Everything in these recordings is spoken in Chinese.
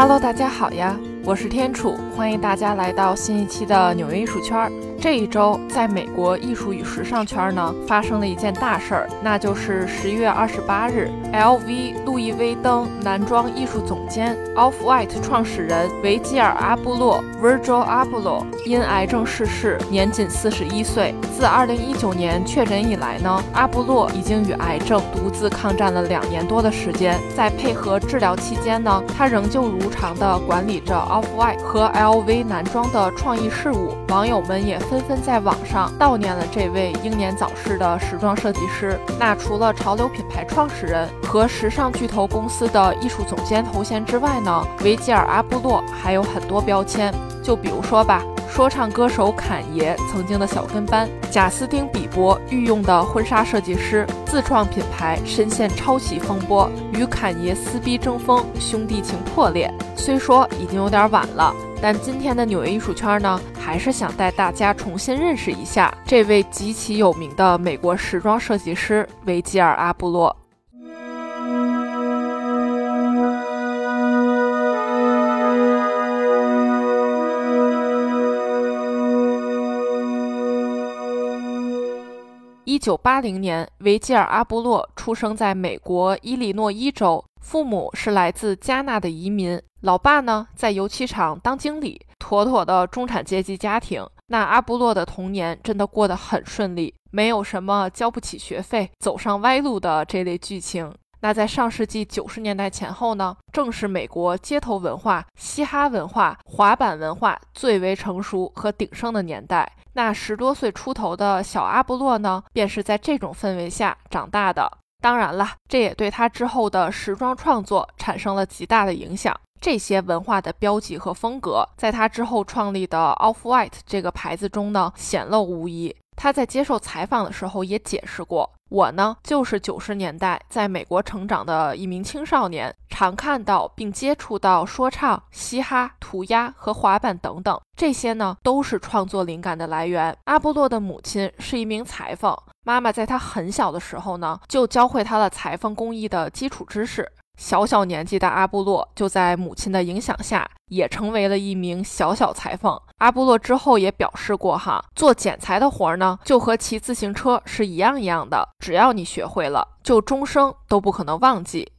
Hello，大家好呀，我是天楚，欢迎大家来到新一期的纽约艺术圈。这一周，在美国艺术与时尚圈呢，发生了一件大事儿，那就是十一月二十八日，LV 路易威登男装艺术总监、Off-White 创始人维吉尔阿布洛 （Virgil Abloh） 因癌症逝世，年仅四十一岁。自二零一九年确诊以来呢，阿布洛已经与癌症独自抗战了两年多的时间。在配合治疗期间呢，他仍旧如常地管理着 Off-White 和 LV 男装的创意事务。网友们也。纷纷在网上悼念了这位英年早逝的时装设计师。那除了潮流品牌创始人和时尚巨头公司的艺术总监头衔之外呢，维吉尔阿布洛还有很多标签。就比如说吧，说唱歌手侃爷曾经的小跟班，贾斯汀比伯御用的婚纱设计师，自创品牌深陷抄袭风波，与侃爷撕逼争锋，兄弟情破裂。虽说已经有点晚了。但今天的纽约艺术圈呢，还是想带大家重新认识一下这位极其有名的美国时装设计师维吉尔阿布洛。一九八零年，维吉尔阿布洛出生在美国伊利诺伊州。父母是来自加纳的移民，老爸呢在油漆厂当经理，妥妥的中产阶级家庭。那阿布洛的童年真的过得很顺利，没有什么交不起学费、走上歪路的这类剧情。那在上世纪九十年代前后呢，正是美国街头文化、嘻哈文化、滑板文化最为成熟和鼎盛的年代。那十多岁出头的小阿布洛呢，便是在这种氛围下长大的。当然了，这也对他之后的时装创作产生了极大的影响。这些文化的标记和风格，在他之后创立的 Off-White 这个牌子中呢，显露无遗。他在接受采访的时候也解释过。我呢，就是九十年代在美国成长的一名青少年，常看到并接触到说唱、嘻哈、涂鸦和滑板等等，这些呢都是创作灵感的来源。阿波洛的母亲是一名裁缝，妈妈在他很小的时候呢，就教会他了裁缝工艺的基础知识。小小年纪的阿布洛就在母亲的影响下，也成为了一名小小裁缝。阿布洛之后也表示过，哈，做剪裁的活儿呢，就和骑自行车是一样一样的，只要你学会了，就终生都不可能忘记。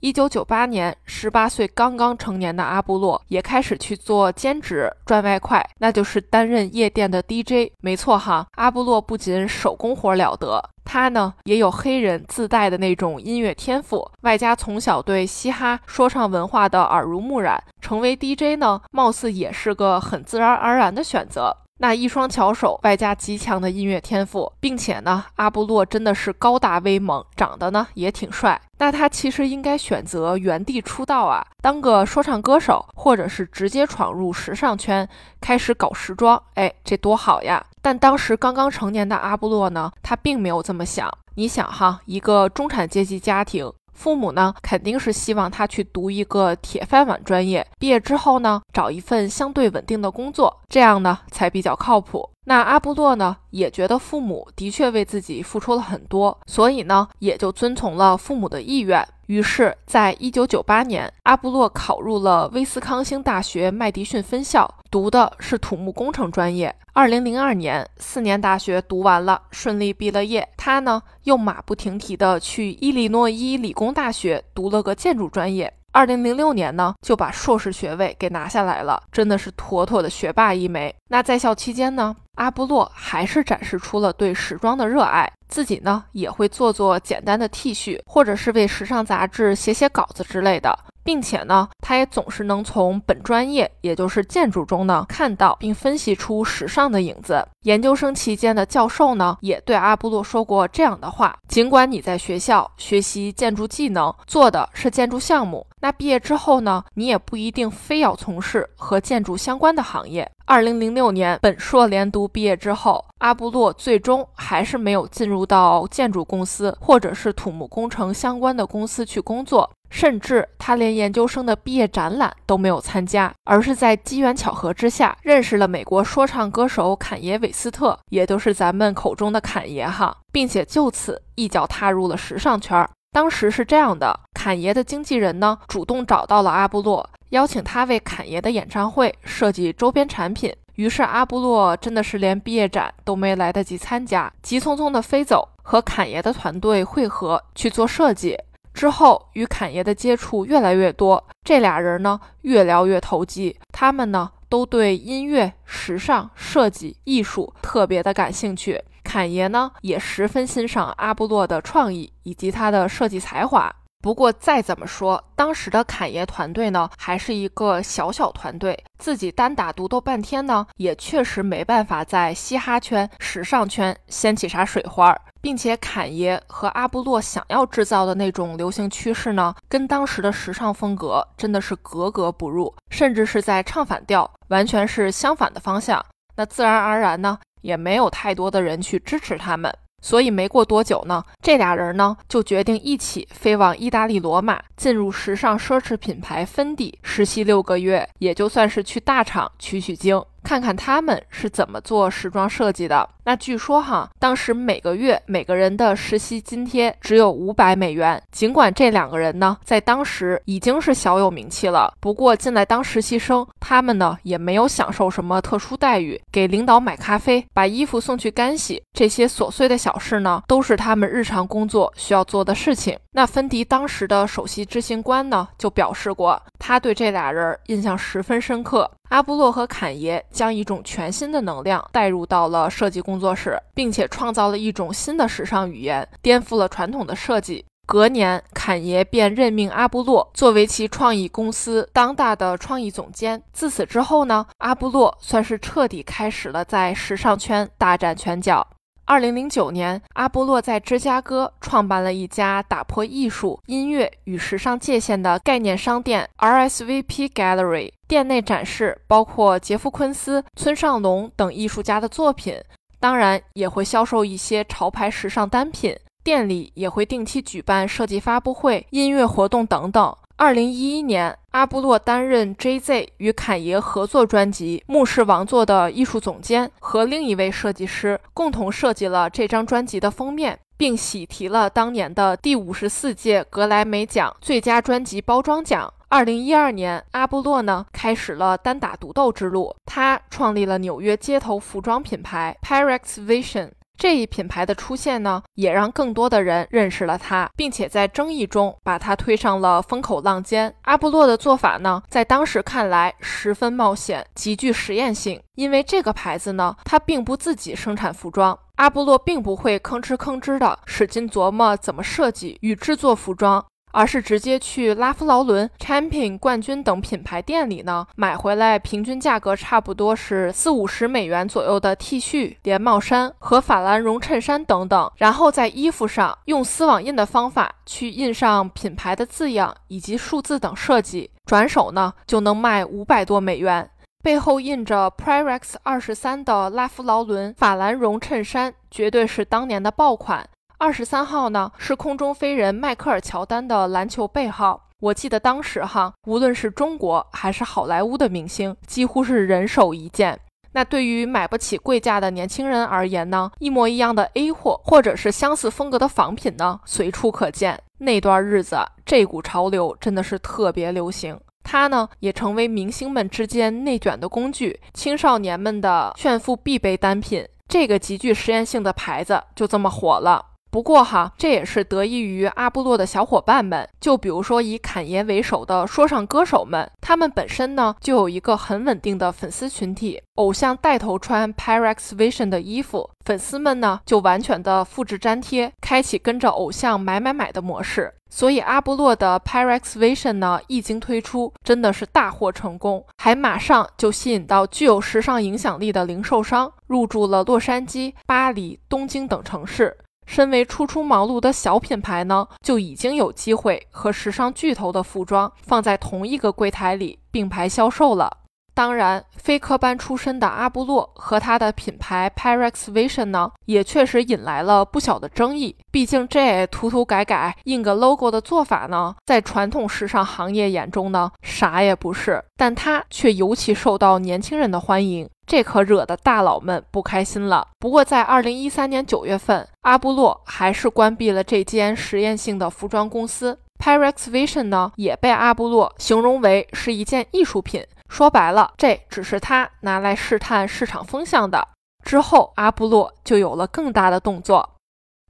一九九八年，十八岁刚刚成年的阿布洛也开始去做兼职赚外快，那就是担任夜店的 DJ。没错哈，阿布洛不仅手工活了得。他呢也有黑人自带的那种音乐天赋，外加从小对嘻哈说唱文化的耳濡目染，成为 DJ 呢，貌似也是个很自然而然的选择。那一双巧手，外加极强的音乐天赋，并且呢，阿布洛真的是高大威猛，长得呢也挺帅。那他其实应该选择原地出道啊，当个说唱歌手，或者是直接闯入时尚圈，开始搞时装，哎，这多好呀！但当时刚刚成年的阿布洛呢，他并没有这么想。你想哈，一个中产阶级家庭。父母呢，肯定是希望他去读一个铁饭碗专业，毕业之后呢，找一份相对稳定的工作，这样呢才比较靠谱。那阿布洛呢，也觉得父母的确为自己付出了很多，所以呢，也就遵从了父母的意愿。于是，在一九九八年，阿布洛考入了威斯康星大学麦迪逊分校，读的是土木工程专业。二零零二年，四年大学读完了，顺利毕了业。他呢，又马不停蹄地去伊利诺伊理工大学读了个建筑专业。二零零六年呢，就把硕士学位给拿下来了，真的是妥妥的学霸一枚。那在校期间呢？阿波洛还是展示出了对时装的热爱，自己呢也会做做简单的 T 恤，或者是为时尚杂志写写稿子之类的，并且呢，他也总是能从本专业，也就是建筑中呢看到并分析出时尚的影子。研究生期间的教授呢也对阿布洛说过这样的话：尽管你在学校学习建筑技能，做的是建筑项目，那毕业之后呢，你也不一定非要从事和建筑相关的行业。二零零六年本硕连读毕业之后，阿布洛最终还是没有进入到建筑公司或者是土木工程相关的公司去工作，甚至他连研究生的毕业展览都没有参加，而是在机缘巧合之下认识了美国说唱歌手坎爷韦斯特，也就是咱们口中的坎爷哈，并且就此一脚踏入了时尚圈。当时是这样的，坎爷的经纪人呢主动找到了阿布洛。邀请他为侃爷的演唱会设计周边产品。于是阿布洛真的是连毕业展都没来得及参加，急匆匆的飞走，和侃爷的团队会合去做设计。之后与侃爷的接触越来越多，这俩人呢越聊越投机。他们呢都对音乐、时尚、设计、艺术特别的感兴趣。侃爷呢也十分欣赏阿布洛的创意以及他的设计才华。不过再怎么说，当时的侃爷团队呢，还是一个小小团队，自己单打独斗半天呢，也确实没办法在嘻哈圈、时尚圈掀起啥水花。并且侃爷和阿布洛想要制造的那种流行趋势呢，跟当时的时尚风格真的是格格不入，甚至是在唱反调，完全是相反的方向。那自然而然呢，也没有太多的人去支持他们。所以没过多久呢，这俩人呢就决定一起飞往意大利罗马，进入时尚奢侈品牌芬迪实习六个月，也就算是去大厂取取经。看看他们是怎么做时装设计的。那据说哈，当时每个月每个人的实习津贴只有五百美元。尽管这两个人呢，在当时已经是小有名气了，不过进来当实习生，他们呢也没有享受什么特殊待遇，给领导买咖啡，把衣服送去干洗，这些琐碎的小事呢，都是他们日常工作需要做的事情。那芬迪当时的首席执行官呢，就表示过，他对这俩人印象十分深刻。阿布洛和坎爷将一种全新的能量带入到了设计工作室，并且创造了一种新的时尚语言，颠覆了传统的设计。隔年，坎爷便任命阿布洛作为其创意公司当大的创意总监。自此之后呢，阿布洛算是彻底开始了在时尚圈大展拳脚。二零零九年，阿波洛在芝加哥创办了一家打破艺术、音乐与时尚界限的概念商店 RSVP Gallery。店内展示包括杰夫·昆斯、村上隆等艺术家的作品，当然也会销售一些潮牌时尚单品。店里也会定期举办设计发布会、音乐活动等等。二零一一年，阿布洛担任 J.Z 与侃爷合作专辑《牧师王座》的艺术总监，和另一位设计师共同设计了这张专辑的封面，并喜提了当年的第五十四届格莱美奖最佳专辑包装奖。二零一二年，阿布洛呢开始了单打独斗之路，他创立了纽约街头服装品牌 Pyrex Vision。这一品牌的出现呢，也让更多的人认识了它，并且在争议中把它推上了风口浪尖。阿布洛的做法呢，在当时看来十分冒险，极具实验性，因为这个牌子呢，它并不自己生产服装，阿布洛并不会吭哧吭哧的使劲琢磨怎么设计与制作服装。而是直接去拉夫劳伦、Champion、冠军等品牌店里呢，买回来平均价格差不多是四五十美元左右的 T 恤、连帽衫和法兰绒衬衫等等，然后在衣服上用丝网印的方法去印上品牌的字样以及数字等设计，转手呢就能卖五百多美元。背后印着 Pyrex 二十三的拉夫劳伦法兰绒衬衫，绝对是当年的爆款。二十三号呢，是空中飞人迈克尔乔丹的篮球背号。我记得当时哈，无论是中国还是好莱坞的明星，几乎是人手一件。那对于买不起贵价的年轻人而言呢，一模一样的 A 货或者是相似风格的仿品呢，随处可见。那段日子，这股潮流真的是特别流行。它呢，也成为明星们之间内卷的工具，青少年们的炫富必备单品。这个极具实验性的牌子就这么火了。不过哈，这也是得益于阿布洛的小伙伴们，就比如说以侃爷为首的说唱歌手们，他们本身呢就有一个很稳定的粉丝群体，偶像带头穿 Pyrex Vision 的衣服，粉丝们呢就完全的复制粘贴，开启跟着偶像买买买的模式。所以阿布洛的 Pyrex Vision 呢一经推出，真的是大获成功，还马上就吸引到具有时尚影响力的零售商，入驻了洛杉矶、巴黎、东京等城市。身为初出茅庐的小品牌呢，就已经有机会和时尚巨头的服装放在同一个柜台里并排销售了。当然，非科班出身的阿布洛和他的品牌 Pyrex Vision 呢，也确实引来了不小的争议。毕竟这涂涂改改印个 logo 的做法呢，在传统时尚行业眼中呢，啥也不是。但他却尤其受到年轻人的欢迎，这可惹得大佬们不开心了。不过，在二零一三年九月份，阿布洛还是关闭了这间实验性的服装公司。Pyrex Vision 呢，也被阿布洛形容为是一件艺术品。说白了，这只是他拿来试探市场风向的。之后，阿布洛就有了更大的动作。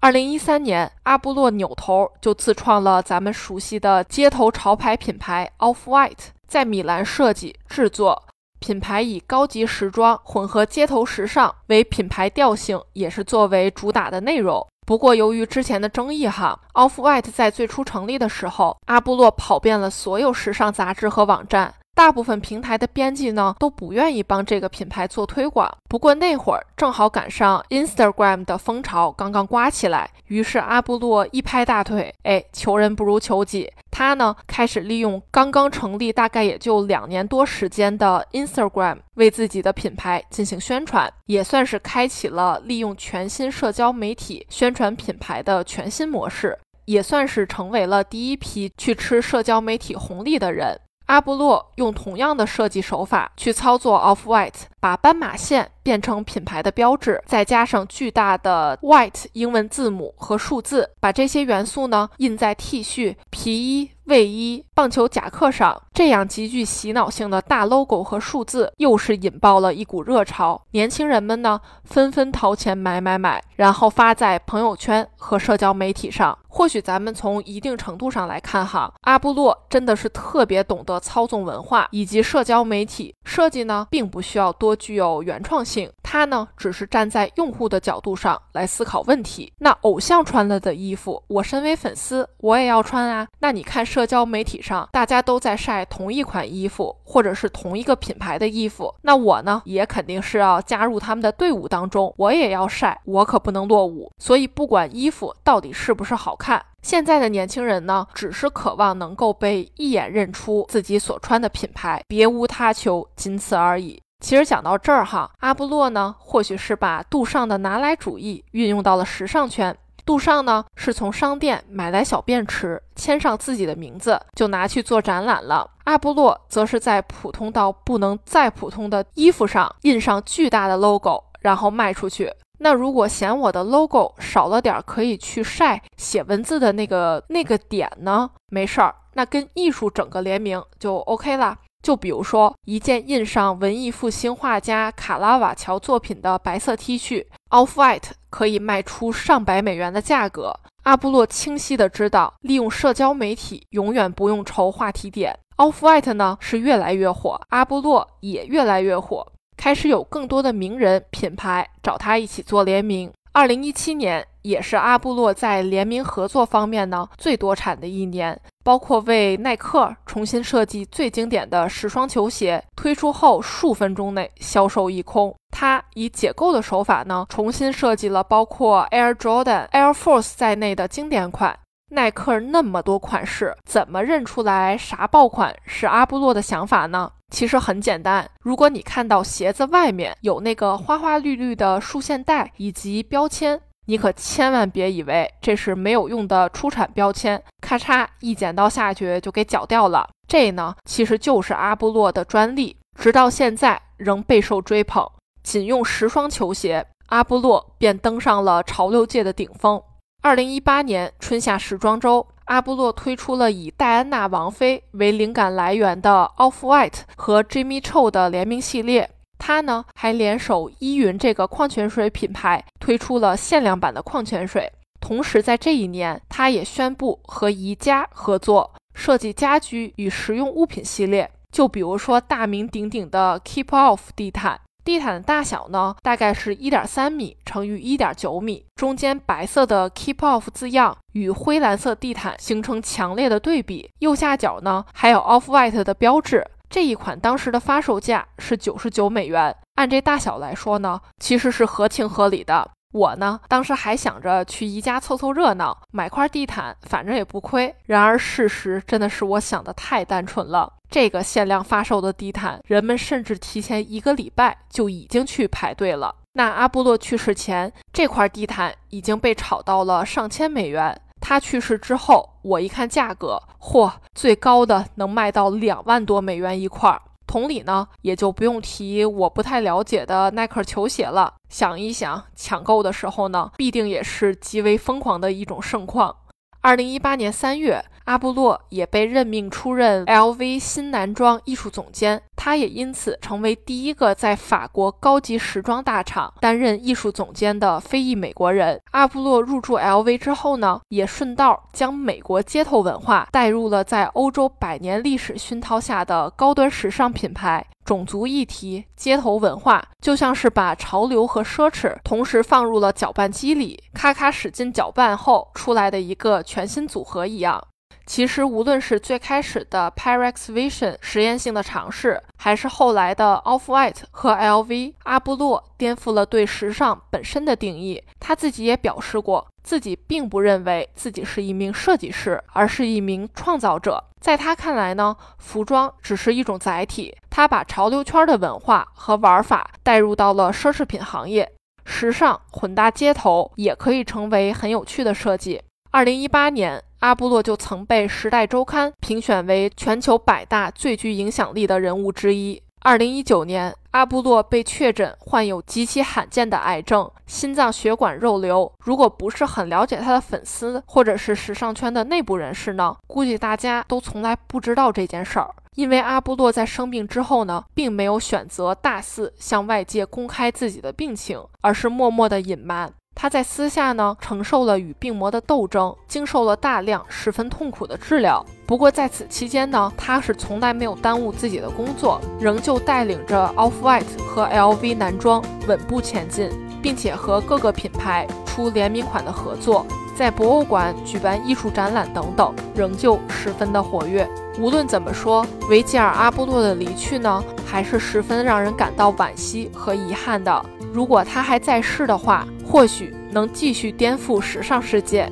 二零一三年，阿布洛扭头就自创了咱们熟悉的街头潮牌品牌 Off White，在米兰设计制作。品牌以高级时装混合街头时尚为品牌调性，也是作为主打的内容。不过，由于之前的争议，哈，Off White 在最初成立的时候，阿布洛跑遍了所有时尚杂志和网站。大部分平台的编辑呢都不愿意帮这个品牌做推广。不过那会儿正好赶上 Instagram 的风潮刚刚刮起来，于是阿布洛一拍大腿，哎，求人不如求己。他呢开始利用刚刚成立大概也就两年多时间的 Instagram 为自己的品牌进行宣传，也算是开启了利用全新社交媒体宣传品牌的全新模式，也算是成为了第一批去吃社交媒体红利的人。阿布洛用同样的设计手法去操作 Off White，把斑马线变成品牌的标志，再加上巨大的 White 英文字母和数字，把这些元素呢印在 T 恤、皮衣。卫衣、棒球夹克上，这样极具洗脑性的大 logo 和数字，又是引爆了一股热潮。年轻人们呢，纷纷掏钱买买买，然后发在朋友圈和社交媒体上。或许咱们从一定程度上来看，哈，阿布洛真的是特别懂得操纵文化以及社交媒体设计呢，并不需要多具有原创性。他呢，只是站在用户的角度上来思考问题。那偶像穿了的衣服，我身为粉丝，我也要穿啊。那你看社交媒体，上大家都在晒同一款衣服，或者是同一个品牌的衣服，那我呢，也肯定是要加入他们的队伍当中，我也要晒，我可不能落伍。所以，不管衣服到底是不是好看，现在的年轻人呢，只是渴望能够被一眼认出自己所穿的品牌，别无他求，仅此而已。其实讲到这儿哈，阿布洛呢，或许是把杜尚的拿来主义运用到了时尚圈。杜尚呢，是从商店买来小便池，签上自己的名字，就拿去做展览了。阿布洛则是在普通到不能再普通的衣服上印上巨大的 logo，然后卖出去。那如果嫌我的 logo 少了点可以去晒写文字的那个那个点呢？没事儿，那跟艺术整个联名就 OK 了。就比如说一件印上文艺复兴画家卡拉瓦乔作品的白色 T 恤，Off White 可以卖出上百美元的价格。阿布洛清晰的知道，利用社交媒体永远不用愁话题点。Off White 呢是越来越火，阿布洛也越来越火，开始有更多的名人品牌找他一起做联名。二零一七年也是阿布洛在联名合作方面呢最多产的一年。包括为耐克重新设计最经典的十双球鞋，推出后数分钟内销售一空。他以解构的手法呢，重新设计了包括 Air Jordan、Air Force 在内的经典款。耐克那么多款式，怎么认出来啥爆款是阿布洛的想法呢？其实很简单，如果你看到鞋子外面有那个花花绿绿的束线带以及标签。你可千万别以为这是没有用的出产标签，咔嚓一剪刀下去就给绞掉了。这呢，其实就是阿布洛的专利，直到现在仍备受追捧。仅用十双球鞋，阿布洛便登上了潮流界的顶峰。二零一八年春夏时装周，阿布洛推出了以戴安娜王妃为灵感来源的 Off White 和 Jimmy Choo 的联名系列。他呢还联手依云这个矿泉水品牌推出了限量版的矿泉水，同时在这一年，他也宣布和宜家合作设计家居与实用物品系列。就比如说大名鼎鼎的 Keep Off 地毯，地毯的大小呢大概是一点三米乘以一点九米，中间白色的 Keep Off 字样与灰蓝色地毯形成强烈的对比，右下角呢还有 Off White 的标志。这一款当时的发售价是九十九美元，按这大小来说呢，其实是合情合理的。我呢，当时还想着去宜家凑凑热闹，买块地毯，反正也不亏。然而事实真的是我想的太单纯了。这个限量发售的地毯，人们甚至提前一个礼拜就已经去排队了。那阿波罗去世前，这块地毯已经被炒到了上千美元。他去世之后，我一看价格，嚯，最高的能卖到两万多美元一块儿。同理呢，也就不用提我不太了解的耐克球鞋了。想一想，抢购的时候呢，必定也是极为疯狂的一种盛况。二零一八年三月，阿布洛也被任命出任 LV 新男装艺术总监，他也因此成为第一个在法国高级时装大厂担任艺术总监的非裔美国人。阿布洛入驻 LV 之后呢，也顺道将美国街头文化带入了在欧洲百年历史熏陶下的高端时尚品牌。种族议题、街头文化，就像是把潮流和奢侈同时放入了搅拌机里，咔咔使劲搅拌后出来的一个全新组合一样。其实，无论是最开始的 Pyrex Vision 实验性的尝试，还是后来的 Off-White 和 LV，阿布洛颠覆了对时尚本身的定义。他自己也表示过，自己并不认为自己是一名设计师，而是一名创造者。在他看来呢，服装只是一种载体。他把潮流圈的文化和玩法带入到了奢侈品行业，时尚混搭街头也可以成为很有趣的设计。二零一八年。阿布洛就曾被《时代周刊》评选为全球百大最具影响力的人物之一。二零一九年，阿布洛被确诊患有极其罕见的癌症——心脏血管肉瘤。如果不是很了解他的粉丝或者是时尚圈的内部人士呢，估计大家都从来不知道这件事儿。因为阿布洛在生病之后呢，并没有选择大肆向外界公开自己的病情，而是默默的隐瞒。他在私下呢，承受了与病魔的斗争，经受了大量十分痛苦的治疗。不过在此期间呢，他是从来没有耽误自己的工作，仍旧带领着 Off-White 和 LV 男装稳步前进，并且和各个品牌出联名款的合作，在博物馆举办艺术展览等等，仍旧十分的活跃。无论怎么说，维吉尔·阿波洛的离去呢，还是十分让人感到惋惜和遗憾的。如果他还在世的话，或许能继续颠覆时尚世界。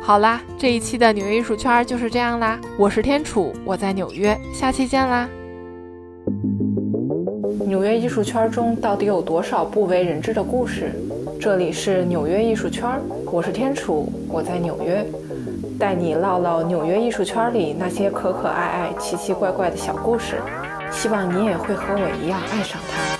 好啦，这一期的纽约艺术圈就是这样啦。我是天楚，我在纽约，下期见啦。纽约艺术圈中到底有多少不为人知的故事？这里是纽约艺术圈，我是天楚，我在纽约，带你唠唠纽约艺术圈里那些可可爱爱、奇奇怪怪的小故事。希望你也会和我一样爱上它。